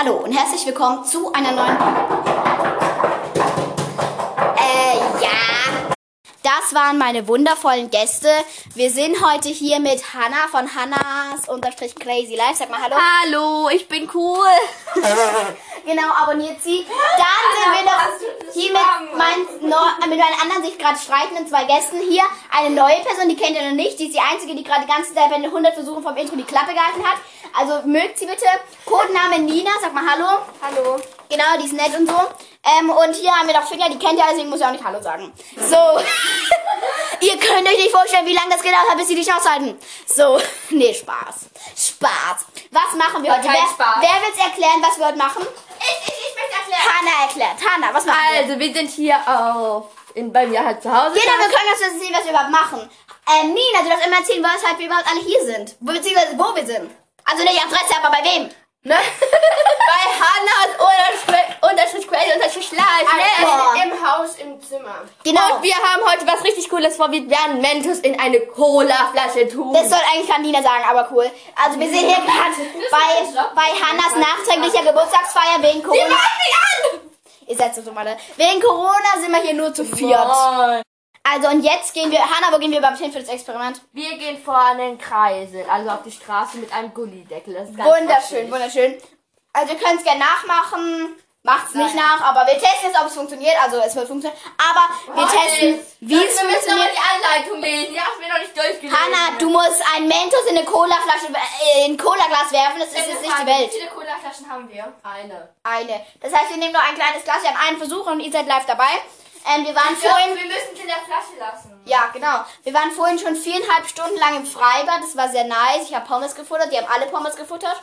Hallo und herzlich willkommen zu einer neuen. Das waren meine wundervollen Gäste. Wir sind heute hier mit Hannah von Hannahs unterstrich crazy life. Sag mal Hallo. Hallo, ich bin cool. Genau, abonniert sie. Dann sind wir noch hier mit meinen, neu- mit meinen anderen sich gerade streitenden zwei Gästen hier. Eine neue Person, die kennt ihr noch nicht. Die ist die einzige, die gerade die ganze Zeit bei den 100 Versuchen vom Intro die Klappe gehalten hat. Also mögt sie bitte. Codename Nina. Sag mal Hallo. Hallo. Genau, die ist nett und so. Ähm, und hier haben wir noch Finja, die kennt ihr, deswegen muss ich auch nicht Hallo sagen. So. ihr könnt euch nicht vorstellen, wie lange das gedauert hat, bis sie dich aushalten. So. Nee, Spaß. Spaß. Was machen wir heute? Kein Wer, Spaß. wer will erklären, was wir heute machen? Ich, ich, ich möchte erklären. Hanna erklärt. Hanna, was machen wir? Also, wir sind hier auf, in, bei mir halt zu Hause. Genau, wir können uns jetzt sehen, was wir überhaupt machen. Ähm, Nina, du darfst immer erzählen, weshalb wir überhaupt alle hier sind. Beziehungsweise, wo wir sind. Also nicht Adresse, aber bei wem? Ne? bei Hannahs Unterstrich, Unterstrich Crazy, Unterstrich Live, ne? Boah. Im Haus, im Zimmer. Genau. Und wir haben heute was richtig Cooles vor. Wir werden Mentos in eine Cola-Flasche tun. Das soll eigentlich kann Nina sagen, aber cool. Also wir sind hier gerade bei, bei Hannas nachträglicher Geburtstagsfeier wegen Corona. an! Ihr seid so dumm. Wegen Corona sind wir hier nur zu viert. Moin. Also und jetzt gehen wir, Hanna, wo gehen wir überhaupt hin für das Experiment? Wir gehen vor den Kreisel, also auf die Straße mit einem Gullideckel. Das ist ganz Wunderschön, wunderschön. Also ihr könnt es gerne nachmachen. Macht's nicht nach, aber wir testen jetzt, ob es funktioniert. Also es wird funktionieren. Aber wir testen, wie es wir müssen funktioniert. die Anleitung lesen. Die hast du mir noch nicht durchgelesen. Hanna, du musst ein Mentos in eine Colaflasche, äh, in ein Colaglas werfen. Das ist jetzt nicht die Welt. Wie viele Colaflaschen haben wir? Eine. Eine. Das heißt, wir nehmen nur ein kleines Glas. Wir haben einen Versuch und ihr seid live dabei. Ähm, wir waren vorhin. wir müssen es in der Flasche lassen. Ja, genau. Wir waren vorhin schon viereinhalb Stunden lang im Freibad. Das war sehr nice. Ich habe Pommes gefuttert. Die haben alle Pommes gefuttert.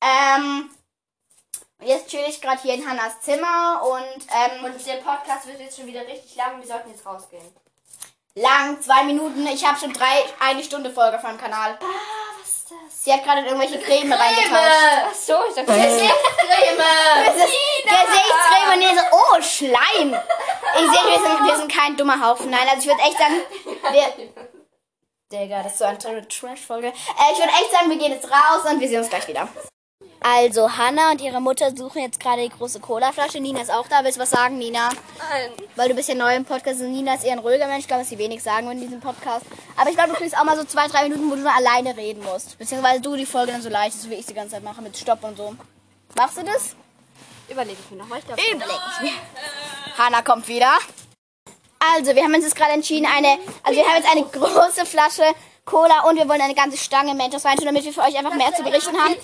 Ähm, jetzt chill ich gerade hier in Hannas Zimmer und, ähm, Und der Podcast wird jetzt schon wieder richtig lang. Wir sollten jetzt rausgehen. lang, zwei Minuten. Ich habe schon drei, eine Stunde Folge meinem Kanal. Ah, was ist das? Sie hat gerade in irgendwelche Creme reingetauscht. Ach so, ich dachte, Creme. Das ist Gesichtscreme ihr so, oh, Schleim. Ich sehe, wir sind, wir sind kein dummer Haufen. Nein, also ich würde echt sagen, wir... Digga, das ist so eine Trash-Folge. Äh, ich würde echt sagen, wir gehen jetzt raus und wir sehen uns gleich wieder. Also, Hannah und ihre Mutter suchen jetzt gerade die große Cola-Flasche. Nina ist auch da. Willst du was sagen, Nina? Nein. Weil du bist ja neu im Podcast und Nina ist eher ein ruhiger Mensch. Ich glaube, dass sie wenig sagen in diesem Podcast. Aber ich glaube, du kriegst auch mal so zwei, drei Minuten, wo du nur alleine reden musst. Beziehungsweise du die Folge dann so leicht ist, wie ich die ganze Zeit mache, mit Stopp und so. Machst du das? Überlege ich mir nochmal. Ich glaube, Überleg ich mir. Hanna kommt wieder. Also, wir haben uns jetzt gerade entschieden, eine, also wir haben jetzt eine große Flasche Cola und wir wollen eine ganze Stange Mentos reintun, damit wir für euch einfach mehr zu berichten haben.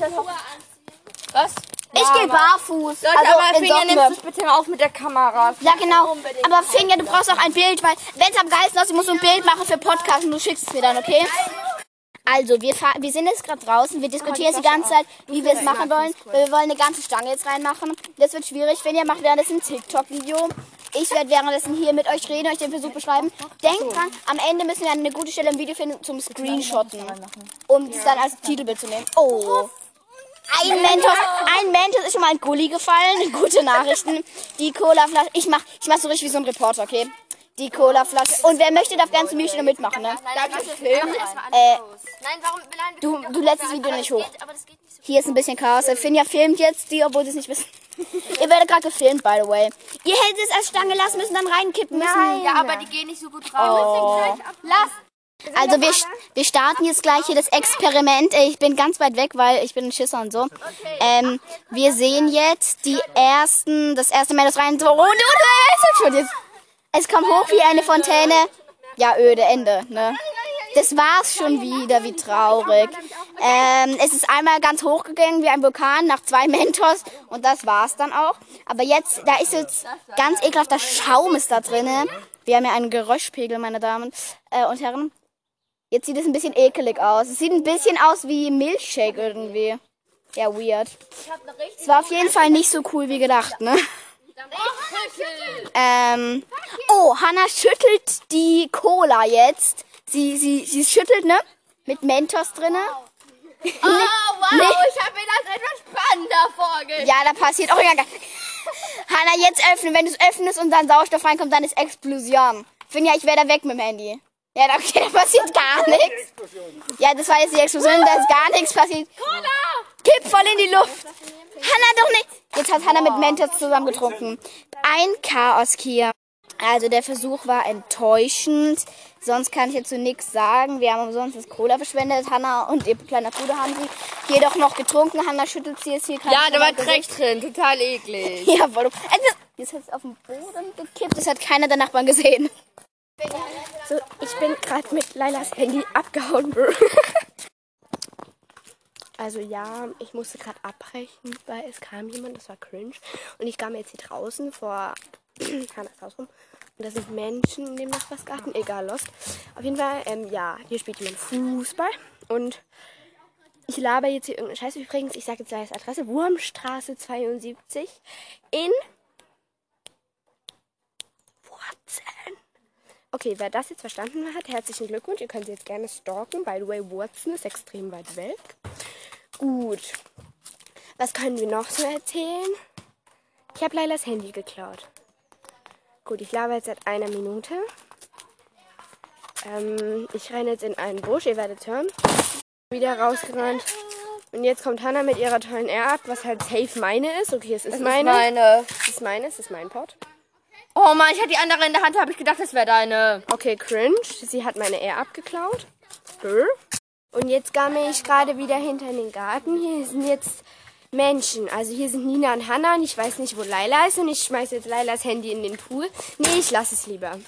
was? Ich gehe barfuß. Leute, also aber in Finja, nimmst du bitte mal auf mit der Kamera. Ja, genau. Aber Finja, du brauchst auch ein Bild, weil wenn es am geilsten aussieht, musst du ein Bild machen für Podcast und du schickst es mir dann, okay? Also, wir, fahr- wir sind jetzt gerade draußen. Wir diskutieren jetzt die ganze Zeit, wie wir es machen wollen. Wir wollen eine ganze Stange jetzt reinmachen. Das wird schwierig. Finja macht währenddessen ein TikTok-Video. Ich werde währenddessen hier mit euch reden, euch den Versuch beschreiben. Denkt dran, am Ende müssen wir eine gute Stelle im Video finden zum Screenshotten. Um es dann als Titelbild zu nehmen. Oh. Ein Mentos, ein Mentos ist schon mal ein Gulli gefallen. Gute Nachrichten. Die Colaflasche. Ich mach, ich mach so richtig wie so ein Reporter, okay? Die Colaflasche. Und wer möchte, darf ganz Milch mitmachen, ne? Darf ich filmen? Äh, Nein, warum? Nein, du, du lädst das Video nicht hoch. Hier ist ein bisschen Chaos. Finja filmt jetzt die, obwohl sie es nicht wissen. Ihr werdet gerade gefilmt, by the way. Ihr hättet es als Stange lassen müssen, dann reinkippen müssen. Ja, aber die gehen nicht so gut raus. Oh. Lass. Also wir, wir starten jetzt gleich hier das Experiment. Äh, Ich bin ganz weit weg, weil ich bin ein Schisser und so. Ähm, wir sehen jetzt die ersten, das erste Mal das rein. So, und, und, es ist schon jetzt. Es kommt hoch wie eine Fontäne. Ja, öde, Ende, ne? Das war's schon wieder, wie traurig. Ähm, es ist einmal ganz hochgegangen wie ein Vulkan nach zwei Mentos und das war's dann auch. Aber jetzt, da ist jetzt ganz ekelhafter Schaum ist da drinne. Wir haben ja einen Geräuschpegel, meine Damen äh, und Herren. Jetzt sieht es ein bisschen ekelig aus. Es sieht ein bisschen aus wie Milchshake irgendwie. Ja, weird. Es war auf jeden Fall nicht so cool wie gedacht, ne? Ähm. Oh, Hannah schüttelt die Cola jetzt. Sie, sie, sie schüttelt, ne? Mit Mentos drinne. Oh, wow, ich habe mir das etwas spannender vorgestellt. Ja, da passiert auch egal. Hannah, jetzt öffnen. Wenn du es öffnest und dann Sauerstoff reinkommt, dann ist Explosion. Finja, ich wäre da weg mit dem Handy. Ja, okay, da passiert gar nichts. Ja, das war jetzt die Explosion, da ist gar nichts passiert. Cola! Kipp voll in die Luft. Hannah doch nicht. Jetzt hat Hannah mit Mentos zusammen getrunken. Ein Chaos hier. Also der Versuch war enttäuschend. Sonst kann ich dazu nichts sagen. Wir haben umsonst das Cola verschwendet. Hannah und ihr kleiner Bruder haben sie jedoch noch getrunken. Hannah schüttelt sie jetzt hier gerade. Ja, da war. Dreck drin. Total eklig. Ja, voll. Also, jetzt hat es auf den Boden gekippt. Das hat keiner der Nachbarn gesehen. So, ich bin gerade mit Lailas Handy abgehauen. Bro. Also ja, ich musste gerade abbrechen, weil es kam jemand, das war cringe. Und ich kam jetzt hier draußen vor Hannas Haus rum. Und da sind Menschen in dem Nachbarsgarten. Egal, lost. Auf jeden Fall, ähm, ja, hier spielt jemand Fußball. Und ich laber jetzt hier irgendeine Scheiße. Übrigens, ich sage jetzt gleich Adresse. Wurmstraße 72 in Wurzeln. Okay, wer das jetzt verstanden hat, herzlichen Glückwunsch. Ihr könnt sie jetzt gerne stalken. By the way, Wurzeln ist extrem weit weg. Gut. Was können wir noch so erzählen? Ich habe Lailas Handy geklaut. Gut, ich laber jetzt seit einer Minute. Ähm, ich renne jetzt in einen Busch, ihr werdet hören. Wieder rausgerannt. Und jetzt kommt Hannah mit ihrer tollen Air-Up, was halt safe meine ist. Okay, es ist Das meine. ist meine. Es ist meine, es ist mein Pod. Oh Mann, ich hatte die andere in der Hand, habe ich gedacht, das wäre deine. Okay, cringe. Sie hat meine Air abgeklaut. Und jetzt gamme ich gerade wieder hinter in den Garten. Hier sind jetzt Menschen. Also hier sind Nina und Hannah und ich weiß nicht, wo Laila ist. Und ich schmeiße jetzt Lailas Handy in den Pool. Nee, ich lasse es lieber.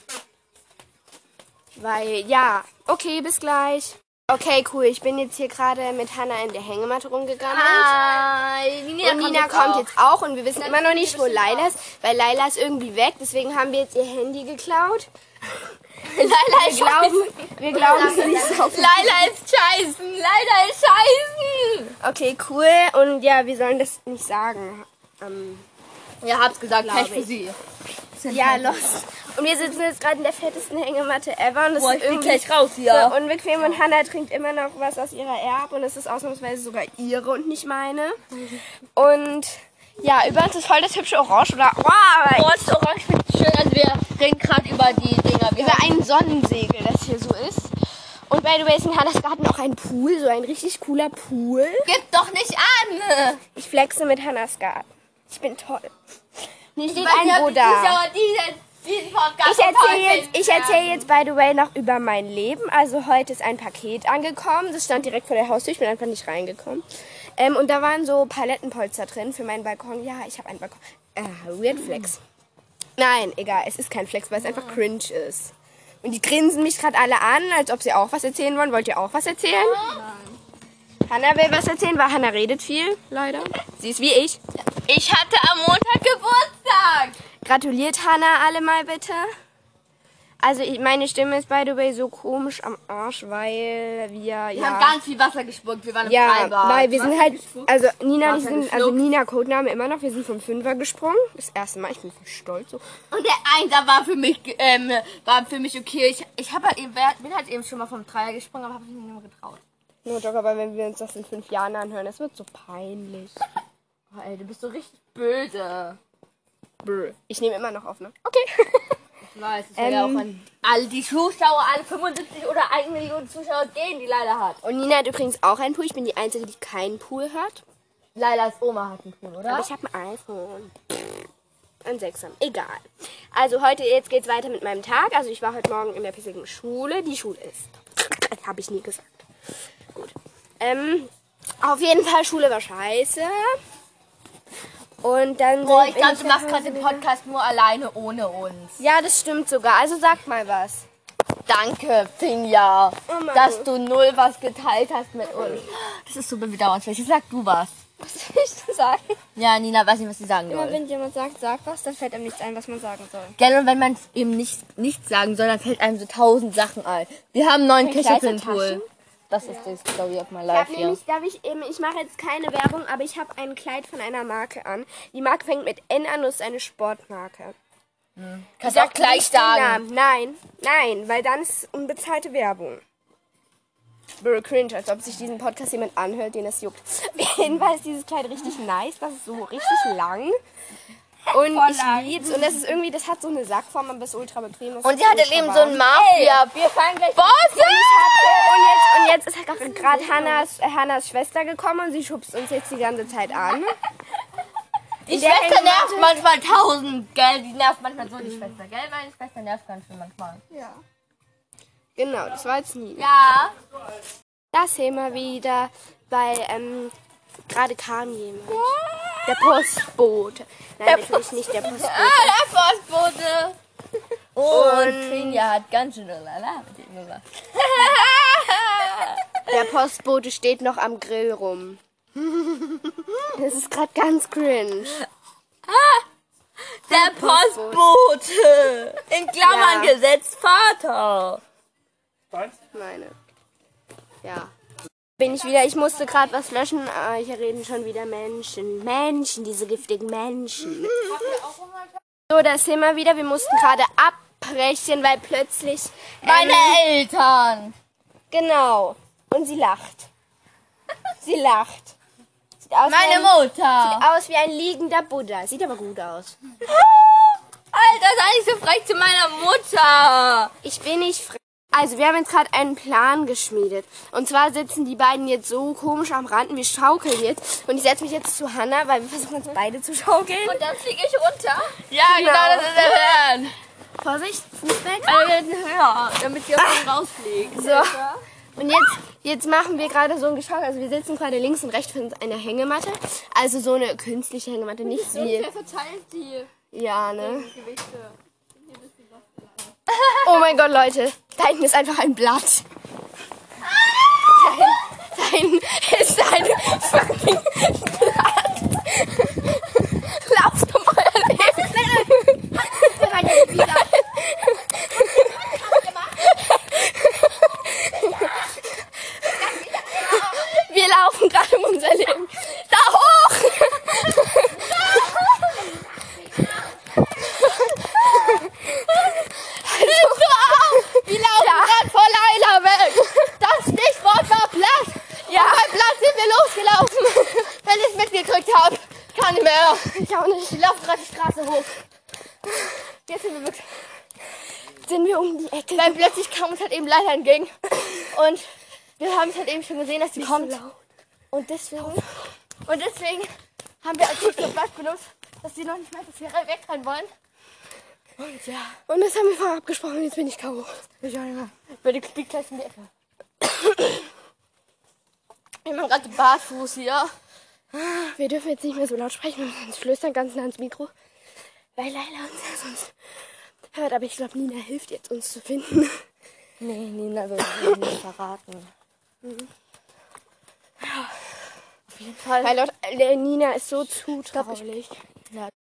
Weil, ja. Okay, bis gleich. Okay, cool. Ich bin jetzt hier gerade mit Hannah in der Hängematte rumgegangen. Hi. Nina, Und Nina kommt jetzt auch und wir wissen immer noch nicht, wo Laila ist, weil Laila ist irgendwie weg. Deswegen haben wir jetzt ihr Handy geklaut. Laila Wir ist glauben, wir glauben, sie ist auf Laila ist scheißen. Laila ist scheißen. Okay, cool. Und ja, wir sollen das nicht sagen. Ähm, Ja, hab's gesagt. Pech für sie. ja, los. Und wir sitzen jetzt gerade in der fettesten Hängematte ever. Und das Boah, ist ich irgendwie gleich raus so hier. unbequem. Und Hannah trinkt immer noch was aus ihrer Erb. Und es ist ausnahmsweise sogar ihre und nicht meine. Und ja, übrigens ist voll das hübsche Orange. Oder, wow, Boah, das Orange finde ich schön. Also wir reden gerade über die Dinger. Wir über ein Sonnensegel, das hier so ist. Und by the way ist in Hannas Garten auch ein Pool, so ein richtig cooler Pool. Gib doch nicht an. Ich flexe mit Hannas Garten. Ich bin toll. Hier steht ein Buddha. Zuschauer, die diesen Podcast Ich erzähle jetzt, ich erzähl jetzt, by the way, noch über mein Leben. Also heute ist ein Paket angekommen. Das stand direkt vor der Haustür. Ich bin einfach nicht reingekommen. Ähm, und da waren so Palettenpolster drin für meinen Balkon. Ja, ich habe einen Balkon. Äh, weird Flex. Nein, egal. Es ist kein Flex, weil es einfach cringe ist. Und die grinsen mich gerade alle an, als ob sie auch was erzählen wollen. Wollt ihr auch was erzählen? Nein. Hannah will was erzählen, weil Hannah redet viel, leider. Sie ist wie ich. Ich hatte am Montag Geburtstag. Gratuliert Hannah alle mal bitte. Also ich, meine Stimme ist by the way so komisch am Arsch, weil wir Wir ja haben ganz viel Wasser gespuckt. Wir waren im ja, Freibad. weil wir sind halt also Nina und ich Wasser sind also geschluckt. Nina Codename immer noch, wir sind vom Fünfer gesprungen. Das erste Mal, ich bin voll stolz so. Und der Einser war für mich, ähm, war für mich okay. Ich, ich hab halt eben, bin halt eben schon mal vom Dreier gesprungen, aber habe mich nicht mehr getraut. Nur doch, aber wenn wir uns das in fünf Jahren anhören, das wird so peinlich. Oh, ey, du bist so richtig böse. Brr. Ich nehme immer noch auf, ne? Okay. Ich weiß, das wäre ja auch Ähm. an alle die Zuschauer, alle 75 oder 1 Million Zuschauer gehen, die Leila hat. Und Nina hat übrigens auch einen Pool. Ich bin die Einzige, die keinen Pool hat. Lailas Oma hat einen Pool, oder? Aber ich habe ein iPhone. Ein Sechser. Egal. Also heute, jetzt geht's weiter mit meinem Tag. Also ich war heute Morgen in der pissigen Schule. Die Schule ist. Habe ich nie gesagt. Gut. Ähm, auf jeden Fall, Schule war scheiße. Und dann. Boah, ich glaube, du machst gerade den Podcast nur alleine ohne uns. Ja, das stimmt sogar. Also sag mal was. Danke, Finja, Oh dass du null was geteilt hast mit uns. Das ist super bedauernswert. Sag du was. Was soll ich denn sagen? Ja, Nina weiß nicht, was sie sagen Immer soll. wenn jemand sagt, sag was, dann fällt einem nichts ein, was man sagen soll. Gerne, und wenn man eben nicht, nichts sagen soll, dann fällt einem so tausend Sachen ein. Wir haben einen neuen Kleid Das ist die Story of my Ich life habe hier. nämlich, darf ich eben, ich mache jetzt keine Werbung, aber ich habe ein Kleid von einer Marke an. Die Marke fängt mit N an und ist eine Sportmarke. Kannst du auch gleich sagen. Nein, nein, weil dann ist unbezahlte Werbung. Brr, cringe, als ob sich diesen Podcast jemand anhört, den es juckt. Auf jeden Fall ist dieses Kleid richtig nice. Das ist so richtig lang. Und Voll ich lieb's. Und das ist irgendwie, das hat so eine Sackform, aber ist ultra bequem. Und ist sie hatte eben so ein Mafia. Wir fallen gleich. Bosse! Und jetzt, und jetzt ist halt gerade Hannas, Hannas Schwester gekommen und sie schubst uns jetzt die ganze Zeit an. Die der Schwester nervt manchmal tausend, gell? Die nervt manchmal so, die Schwester, gell? Meine Schwester nervt ganz schön manchmal. Genau, das war jetzt nie. Ja. Das sehen wir wieder, weil ähm, gerade kam jemand. Der Postbote. Nein, natürlich nicht der Postbote. Ah, der Postbote. Und Finja hat ganz schön lala mit ihm gemacht. Der Postbote steht noch am Grill rum. Das ist gerade ganz cringe. Der Postbote. In Klammern Ja. gesetzt Vater. Meine. Ja. Bin ich wieder, ich musste gerade was löschen, aber hier reden schon wieder Menschen. Menschen, diese giftigen Menschen. So, das sehen wir wieder. Wir mussten gerade abbrechen, weil plötzlich. Meine ähm, Eltern. Genau. Und sie lacht. Sie lacht. Sieht aus Meine ein, Mutter. Sieht aus wie ein liegender Buddha. Sieht aber gut aus. Alter, sei nicht so frech zu meiner Mutter. Ich bin nicht frech. Also, wir haben jetzt gerade einen Plan geschmiedet. Und zwar sitzen die beiden jetzt so komisch am Rand und wir schaukeln jetzt. Und ich setze mich jetzt zu Hannah, weil wir versuchen uns beide zu schaukeln. Und dann fliege ich runter. Ja, genau, das ist der Plan. Vorsicht, Fuß weg. Wir sind höher, damit sie aus dem rausfliegt. So. Und jetzt, jetzt machen wir gerade so ein Geschaukel. Also wir sitzen gerade links und rechts von einer Hängematte. Also so eine künstliche Hängematte, nicht wie... verteilt die Ja, ne? Gewichte? Oh mein Gott, Leute. Da hinten ist einfach ein Blatt. Da hinten, ist ein fucking Blatt. Lauft um euer Leben. Wir laufen gerade um unser Leben. Da hoch! Wir laufen gerade vor Leila weg. Das Stichwort war Blatt. Ja. Bei Blatt sind wir losgelaufen. Wenn ich es mitgekriegt habe, kann ich mehr. Ich auch nicht. Wir laufen gerade die Straße hoch. Jetzt sind wir wirklich. Sind wir um die Ecke? Weil plötzlich Leila entgegen. Und wir haben es halt eben schon gesehen, dass sie kommt. Und deswegen... Und deswegen haben wir als Schiff Blatt benutzt, dass sie noch nicht mehr, dass wir wegrennen wollen. Und ja, Und das haben wir vorher abgesprochen. Jetzt bin ich K.O. ich auch nicht mehr. Die liegt gleich in die Ecke. Wir haben gerade barfuß hier. Wir dürfen jetzt nicht mehr so laut sprechen uns flüstern ganz nah ans Mikro. Weil Leila uns ja sonst hört. Aber ich glaube, Nina hilft jetzt, uns zu finden. Nee, Nina will mich nicht verraten. Auf jeden Fall. Weil laut, äh, Nina ist so zutraulich.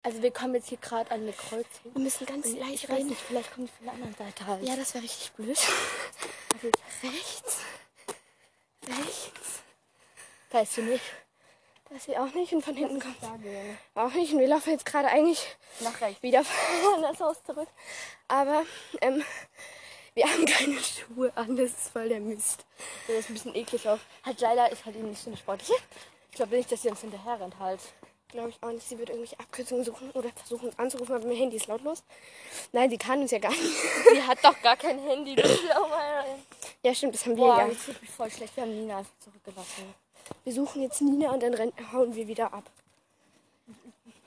Also wir kommen jetzt hier gerade an eine Kreuzung. Wir müssen ganz leise Ich weiß reden. nicht, vielleicht kommt die von der anderen Seite halt. Ja, das wäre richtig blöd. Also rechts. Rechts. Da ist sie nicht. Das hier auch nicht. Und von hinten kommt auch nicht. Und wir laufen jetzt gerade eigentlich Nach rechts. wieder an das Haus zurück. Aber ähm, wir haben keine Schuhe an. Das ist voll der Mist. Das ist ein bisschen eklig auch. Halt Leila ist halt eben nicht so eine sportliche. Ich glaube nicht, dass sie uns hinterher rennt halt. Glaube ich auch nicht. Sie wird irgendwelche Abkürzungen suchen oder versuchen uns anzurufen, aber mein Handy ist lautlos. Nein, sie kann uns ja gar nicht. Sie hat doch gar kein Handy. Ja, stimmt, das haben wir Boah, ja. jetzt fühlt mich voll schlecht. Wir haben Nina einfach zurückgelassen. Wir suchen jetzt Nina und dann rennen, hauen wir wieder ab.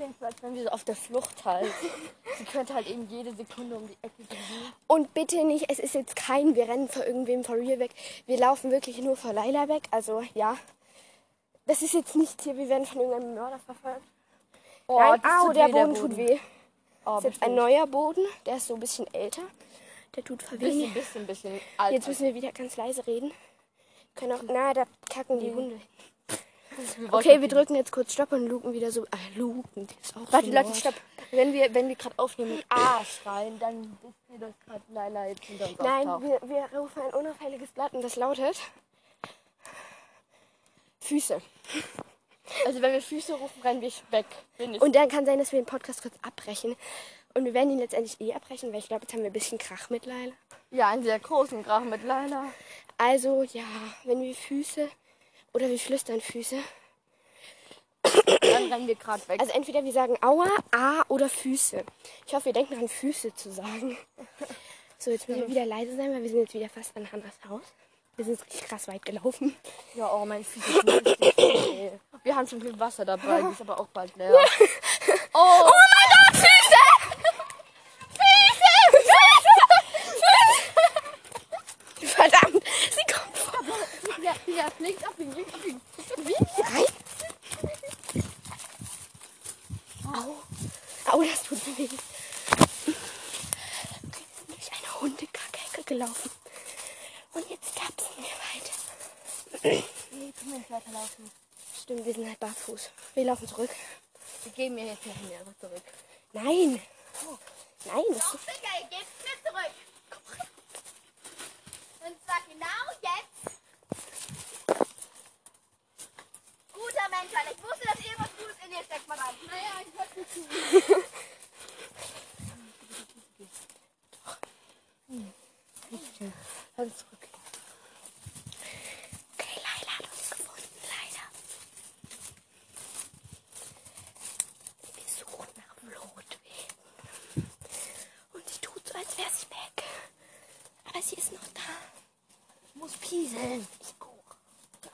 Bin so, als wenn wir so auf der Flucht halt. Sie könnte halt eben jede Sekunde um die Ecke gehen. Und bitte nicht, es ist jetzt kein, wir rennen vor irgendwem vor real weg. Wir laufen wirklich nur vor Laila weg. Also ja, das ist jetzt nicht hier, wir werden von irgendeinem Mörder verfolgt. Oh, Nein, au, der weh, Boden tut weh. Oh, Das ist jetzt ein neuer Boden, der ist so ein bisschen älter. Der tut Bisschen, verwehen. bisschen, bisschen alt. Jetzt müssen wir wieder ganz leise reden. Können auch, na, da kacken die Hunde. Okay, wir drücken jetzt kurz Stopp und luken wieder so. Ah, luken, das ist auch Warte, so Leute, stopp. Wenn wir, wenn wir gerade aufnehmen und A schreien, dann wisst ihr, dass gerade Leila jetzt hinter uns Nein, auftaucht. wir, wir rufen ein unauffälliges Blatt und das lautet Füße. Also wenn wir Füße rufen, rennen wir weg. Und dann kann sein, dass wir den Podcast kurz abbrechen. Und wir werden ihn letztendlich eh abbrechen, weil ich glaube, jetzt haben wir ein bisschen Krach mit Leila. ja, einen sehr großen Krach mit Leila. Also ja, wenn wir Füße oder wir flüstern Füße. Dann rennen wir gerade weg. Also entweder wir sagen Aua, A oder Füße. Ich hoffe, wir denken an Füße zu sagen. So, jetzt müssen wir wieder leise sein, weil wir sind jetzt wieder fast an Hannas Haus. Wir sind richtig krass weit gelaufen. Ja, oh, mein Füße ist richtig. Wir haben schon viel Wasser dabei, die ist aber auch bald leer. Oh, mein Gott, Füße! Füße! Füße! Verdammt, sie kommt vor. Ja, ja, links ab, links ab. Wie? Rein? Au. Au, das tut mir weh. Okay, wir sind durch eine Hundekacke gelaufen. Und jetzt tapsen wir weiter. Nee, nicht weiterlaufen. Stimmt, wir sind halt barfuß. Wir laufen zurück. Wir gehen mir jetzt noch mehr zurück. Nein. Nein, das ist Finger, ihr gebt mir zurück. Und zwar genau jetzt. Guter Mensch, weil ich wusste, dass irgendwas Gutes in dir steckt, Madame. Naja, ich hör's nicht zu. Halt zurück. Okay, Laila hat uns gefunden, leider. Wir suchen nach Flotwegen. Und sie tut so, als wäre sie weg. Aber sie ist noch da. Ich muss pieseln. Ich auch.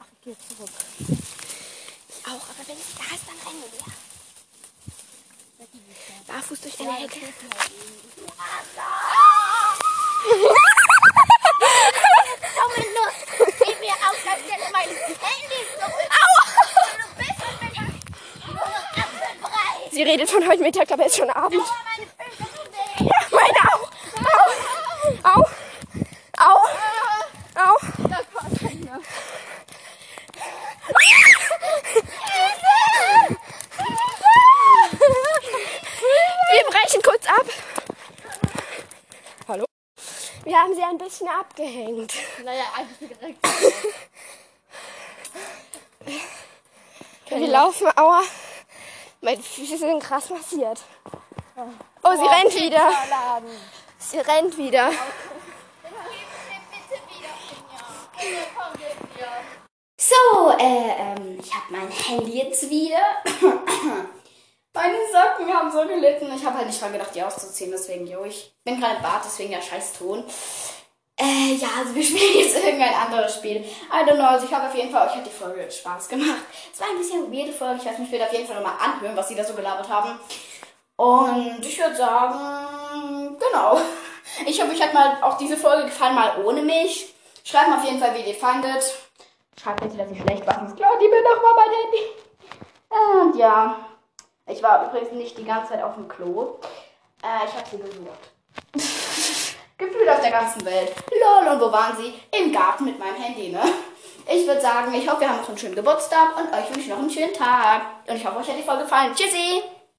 Ach, ich gehe zurück. Ich auch, aber wenn sie da ist, dann rennen wir. Barfuß durch eine Hecke. Gib mir auf der Stelle mein Handy zurück. Aua! Du bist und bin nur noch apfelbrei. Sie redet von heute Mittag, aber es ist schon Abend. Ja, meine Au. Au. Au. Au. Wir brechen kurz ab. Hallo? Wir haben bisschen abgehängt. Naja, eigentlich direkt. Wir laufen, aua. Meine Füße sind krass massiert. Oh, sie rennt wieder. Sie rennt wieder. So, äh, ähm, ich habe mein Handy jetzt wieder. Meine Socken haben so gelitten. Ich habe halt nicht dran gedacht, die auszuziehen, deswegen, jo, ich bin gerade im Bad, deswegen ja scheiß Ton. Äh, ja, also wir spielen jetzt irgendein anderes Spiel. I don't know, also ich habe auf jeden Fall, euch hat die Folge Spaß gemacht. Es war ein bisschen weirde Folge, ich werde mich auf jeden Fall nochmal anhören, was sie da so gelabert haben. Und ich würde sagen, genau. Ich hoffe, euch hat mal auch diese Folge gefallen, mal ohne mich. Schreibt mal auf jeden Fall, wie ihr die fandet. Schreibt bitte, dass ich schlecht war. Sonst klaut ihr mir nochmal mein Handy. Und ja, ich war übrigens nicht die ganze Zeit auf dem Klo. Äh, ich habe sie gesucht. Gefühlt auf der ganzen Welt. Lol, und wo waren sie? Im Garten mit meinem Handy, ne? Ich würde sagen, ich hoffe, wir haben noch einen schönen Geburtstag und euch wünsche ich noch einen schönen Tag. Und ich hoffe, euch hat die Folge gefallen. Tschüssi!